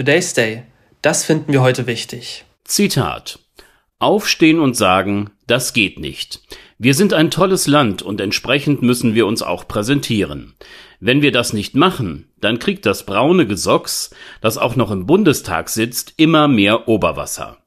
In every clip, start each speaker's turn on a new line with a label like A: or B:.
A: Today's Day. Das finden wir heute wichtig.
B: Zitat. Aufstehen und sagen, das geht nicht. Wir sind ein tolles Land und entsprechend müssen wir uns auch präsentieren. Wenn wir das nicht machen, dann kriegt das braune Gesocks, das auch noch im Bundestag sitzt, immer mehr Oberwasser.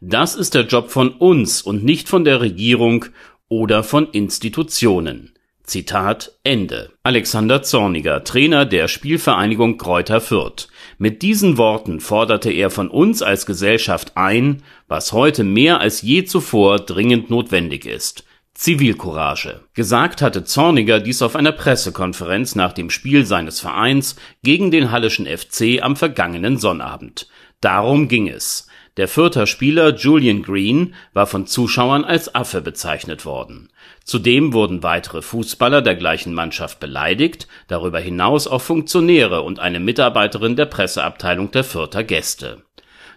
B: Das ist der Job von uns und nicht von der Regierung oder von Institutionen. Zitat Ende. Alexander Zorniger, Trainer der Spielvereinigung Kräuter Fürth. Mit diesen Worten forderte er von uns als Gesellschaft ein, was heute mehr als je zuvor dringend notwendig ist. Zivilcourage. Gesagt hatte Zorniger dies auf einer Pressekonferenz nach dem Spiel seines Vereins gegen den Hallischen FC am vergangenen Sonnabend. Darum ging es. Der Fürther Spieler Julian Green war von Zuschauern als Affe bezeichnet worden. Zudem wurden weitere Fußballer der gleichen Mannschaft beleidigt, darüber hinaus auch Funktionäre und eine Mitarbeiterin der Presseabteilung der Fürther Gäste.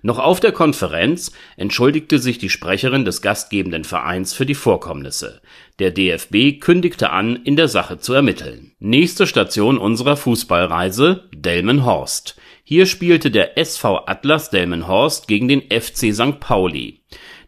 B: Noch auf der Konferenz entschuldigte sich die Sprecherin des gastgebenden Vereins für die Vorkommnisse. Der DFB kündigte an, in der Sache zu ermitteln. Nächste Station unserer Fußballreise Delmenhorst hier spielte der SV Atlas Delmenhorst gegen den FC St. Pauli.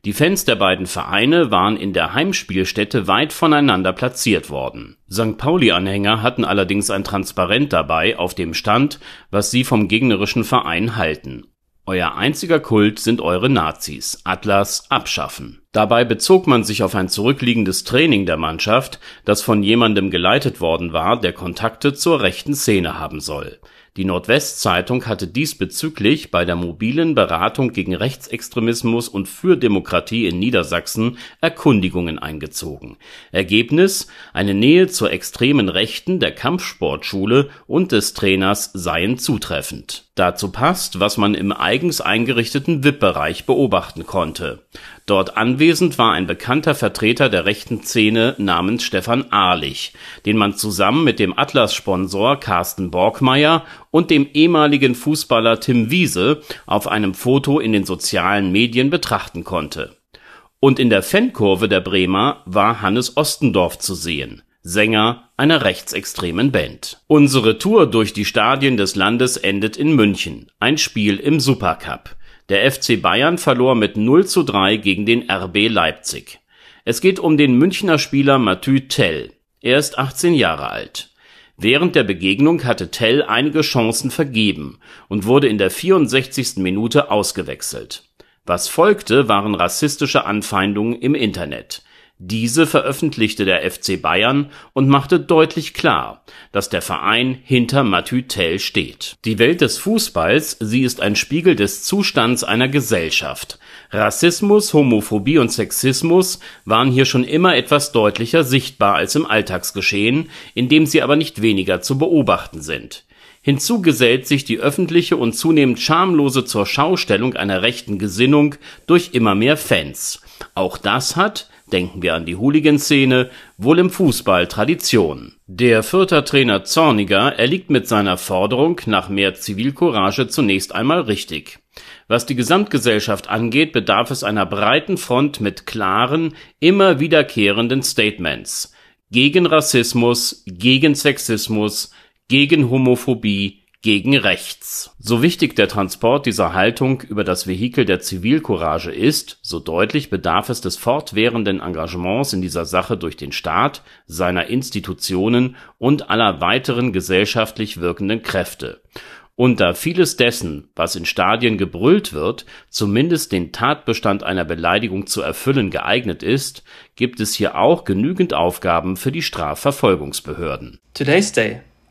B: Die Fans der beiden Vereine waren in der Heimspielstätte weit voneinander platziert worden. St. Pauli-Anhänger hatten allerdings ein Transparent dabei, auf dem stand, was sie vom gegnerischen Verein halten. Euer einziger Kult sind eure Nazis. Atlas abschaffen. Dabei bezog man sich auf ein zurückliegendes Training der Mannschaft, das von jemandem geleitet worden war, der Kontakte zur rechten Szene haben soll. Die Nordwestzeitung hatte diesbezüglich bei der mobilen Beratung gegen Rechtsextremismus und für Demokratie in Niedersachsen Erkundigungen eingezogen. Ergebnis: Eine Nähe zur extremen Rechten der Kampfsportschule und des Trainers seien zutreffend. Dazu passt, was man im eigens eingerichteten VIP-Bereich beobachten konnte Dort anwesend war ein bekannter Vertreter der rechten Szene namens Stefan Ahlich, den man zusammen mit dem Atlas-Sponsor Carsten Borgmeier und dem ehemaligen Fußballer Tim Wiese auf einem Foto in den sozialen Medien betrachten konnte. Und in der Fankurve der Bremer war Hannes Ostendorf zu sehen, Sänger einer rechtsextremen Band. Unsere Tour durch die Stadien des Landes endet in München, ein Spiel im Supercup der FC Bayern verlor mit 0 zu 3 gegen den RB Leipzig. Es geht um den Münchner Spieler Mathieu Tell. Er ist 18 Jahre alt. Während der Begegnung hatte Tell einige Chancen vergeben und wurde in der 64. Minute ausgewechselt. Was folgte, waren rassistische Anfeindungen im Internet diese veröffentlichte der FC Bayern und machte deutlich klar, dass der Verein hinter Mathieu Tell steht. Die Welt des Fußballs, sie ist ein Spiegel des Zustands einer Gesellschaft. Rassismus, Homophobie und Sexismus waren hier schon immer etwas deutlicher sichtbar als im Alltagsgeschehen, in dem sie aber nicht weniger zu beobachten sind. Hinzu gesellt sich die öffentliche und zunehmend schamlose Zurschaustellung einer rechten Gesinnung durch immer mehr Fans. Auch das hat denken wir an die Hooligan-Szene, wohl im Fußball Tradition. Der Fürther Trainer Zorniger erliegt mit seiner Forderung nach mehr Zivilcourage zunächst einmal richtig. Was die Gesamtgesellschaft angeht, bedarf es einer breiten Front mit klaren, immer wiederkehrenden Statements. Gegen Rassismus, gegen Sexismus, gegen Homophobie, gegen rechts. So wichtig der Transport dieser Haltung über das Vehikel der Zivilcourage ist, so deutlich bedarf es des fortwährenden Engagements in dieser Sache durch den Staat, seiner Institutionen und aller weiteren gesellschaftlich wirkenden Kräfte. Und da vieles dessen, was in Stadien gebrüllt wird, zumindest den Tatbestand einer Beleidigung zu erfüllen geeignet ist, gibt es hier auch genügend Aufgaben für die Strafverfolgungsbehörden.
A: Today's Day